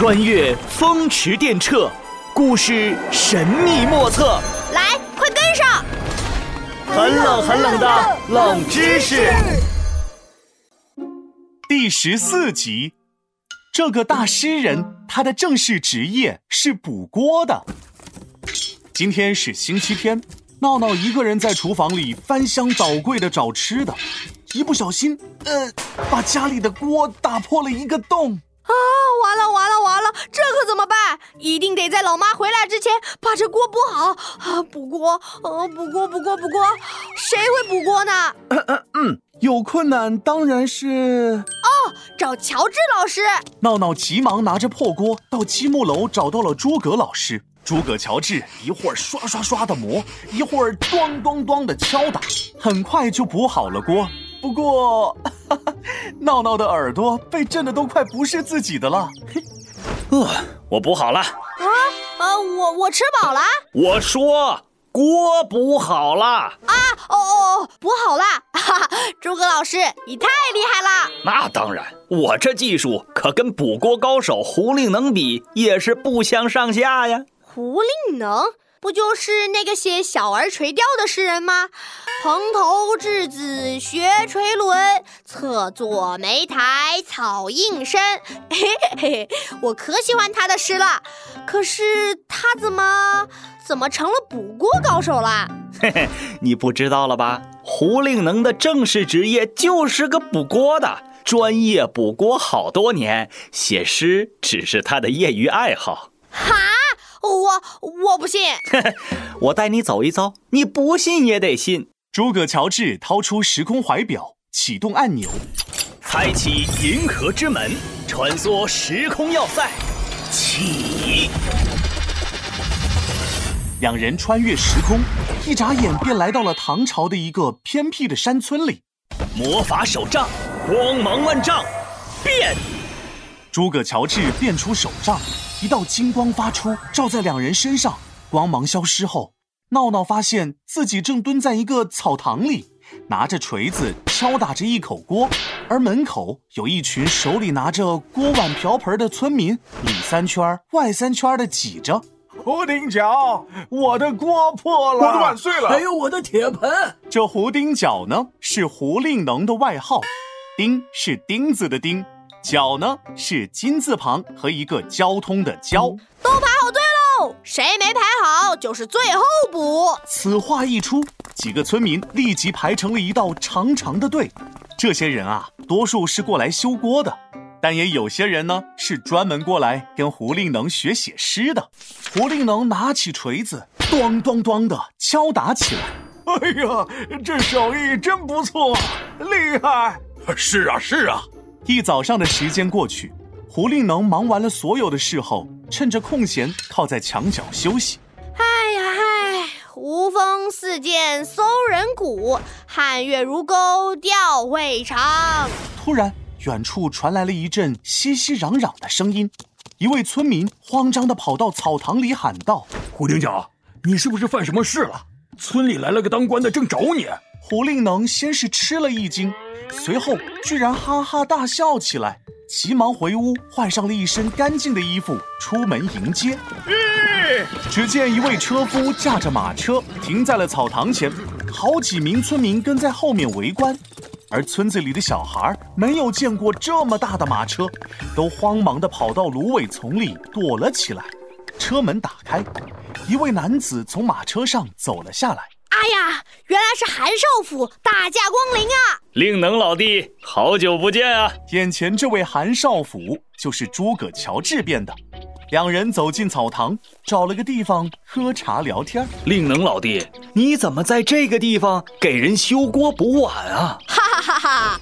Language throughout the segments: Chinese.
穿越风驰电掣，故事神秘莫测。来，快跟上！很冷很冷的冷知识。第十四集，这个大诗人，他的正式职业是补锅的。今天是星期天，闹闹一个人在厨房里翻箱倒柜的找吃的，一不小心，呃，把家里的锅打破了一个洞。啊，完了完了完了，这可怎么办？一定得在老妈回来之前把这锅补好啊！补锅，呃，补锅补锅补锅，谁会补锅呢？嗯，有困难当然是哦，找乔治老师。闹闹急忙拿着破锅到积木楼找到了诸葛老师。诸葛乔治一会儿刷刷刷的磨，一会儿咚咚咚的敲打，很快就补好了锅。不过，闹闹的耳朵被震得都快不是自己的了。呃，我补好了。啊，啊，我我吃饱了。我说锅补好了。啊，哦哦，补好了。哈哈，诸葛老师，你太厉害了。那当然，我这技术可跟补锅高手胡令能比，也是不相上下呀。胡令能不就是那个写《小儿垂钓》的诗人吗？蓬头稚子学垂纶，侧坐莓苔草映身。嘿嘿嘿，我可喜欢他的诗了。可是他怎么怎么成了补锅高手了？嘿嘿，你不知道了吧？胡令能的正式职业就是个补锅的，专业补锅好多年，写诗只是他的业余爱好。哈？我我不信，我带你走一遭，你不信也得信。诸葛乔治掏出时空怀表，启动按钮，开启银河之门，穿梭时空要塞，起。两人穿越时空，一眨眼便来到了唐朝的一个偏僻的山村里。魔法手杖，光芒万丈，变。诸葛乔治变出手杖，一道金光发出，照在两人身上。光芒消失后，闹闹发现自己正蹲在一个草堂里，拿着锤子敲打着一口锅，而门口有一群手里拿着锅碗瓢盆的村民，里三圈外三圈的挤着。胡丁角，我的锅破了，我的碗碎了，还有我的铁盆。这胡丁角呢，是胡令能的外号，丁是钉子的钉。角呢是金字旁和一个交通的交，都排好队喽，谁没排好就是最后补。此话一出，几个村民立即排成了一道长长的队。这些人啊，多数是过来修锅的，但也有些人呢是专门过来跟胡令能学写诗的。胡令能拿起锤子，咚咚咚的敲打起来。哎呀，这手艺真不错，厉害！是啊，是啊。一早上的时间过去，胡令能忙完了所有的事后，趁着空闲靠在墙角休息。哎呀嗨，胡风似箭搜人骨，汉月如钩吊胃肠。突然，远处传来了一阵熙熙攘攘的声音，一位村民慌张地跑到草堂里喊道：“胡丁角，你是不是犯什么事了？村里来了个当官的，正找你。”胡令能先是吃了一惊。随后居然哈哈大笑起来，急忙回屋换上了一身干净的衣服，出门迎接。只见一位车夫驾着马车停在了草堂前，好几名村民跟在后面围观。而村子里的小孩没有见过这么大的马车，都慌忙地跑到芦苇丛里躲了起来。车门打开，一位男子从马车上走了下来。哎呀，原来是韩少府，大驾光临啊！令能老弟，好久不见啊！眼前这位韩少府就是诸葛乔治变的。两人走进草堂，找了个地方喝茶聊天。令能老弟，你怎么在这个地方给人修锅补碗啊？哈哈哈哈！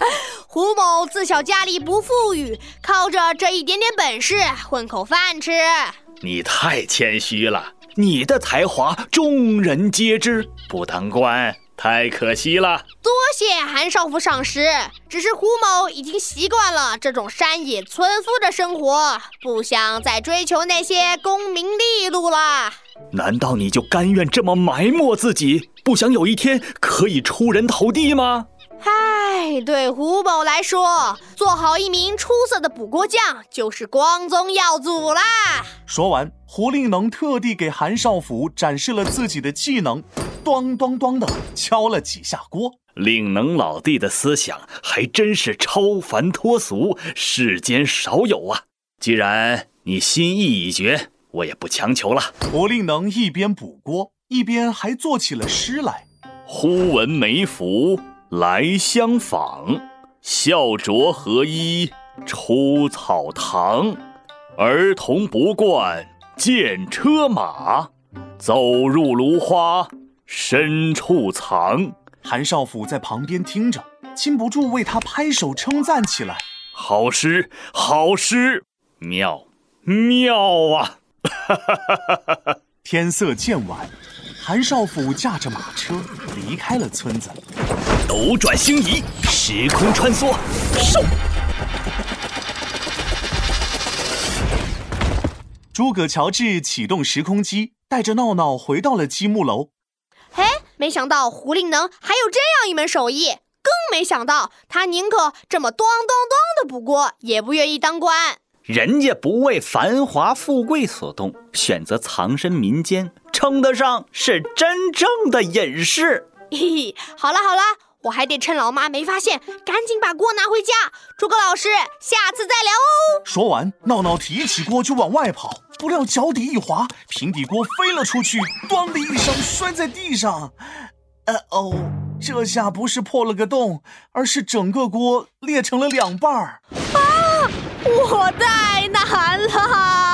胡某自小家里不富裕，靠着这一点点本事混口饭吃。你太谦虚了。你的才华众人皆知，不当官太可惜了。多谢韩少府赏识，只是胡某已经习惯了这种山野村夫的生活，不想再追求那些功名利禄了。难道你就甘愿这么埋没自己，不想有一天可以出人头地吗？唉，对胡某来说，做好一名出色的补锅匠就是光宗耀祖啦。说完，胡令能特地给韩少府展示了自己的技能，咚咚咚的敲了几下锅。令能老弟的思想还真是超凡脱俗，世间少有啊！既然你心意已决，我也不强求了。胡令能一边补锅，一边还做起了诗来。忽闻梅府来相访，笑着合衣出草堂。儿童不惯见车马，走入芦花深处藏。韩少府在旁边听着，禁不住为他拍手称赞起来：“好诗，好诗，妙，妙啊！” 天色渐晚，韩少府驾着马车离开了村子。斗转星移，时空穿梭，嗖！诸葛乔治启动时空机，带着闹闹回到了积木楼。嘿，没想到胡令能还有这样一门手艺，更没想到他宁可这么咚咚咚的补锅，也不愿意当官。人家不为繁华富贵所动，选择藏身民间，称得上是真正的隐士。嘿嘿，好了好了，我还得趁老妈没发现，赶紧把锅拿回家。诸葛老师，下次再聊哦。说完，闹闹提起锅就往外跑。不料脚底一滑，平底锅飞了出去，咣的一声摔在地上。呃哦，这下不是破了个洞，而是整个锅裂成了两半儿。啊，我太难了。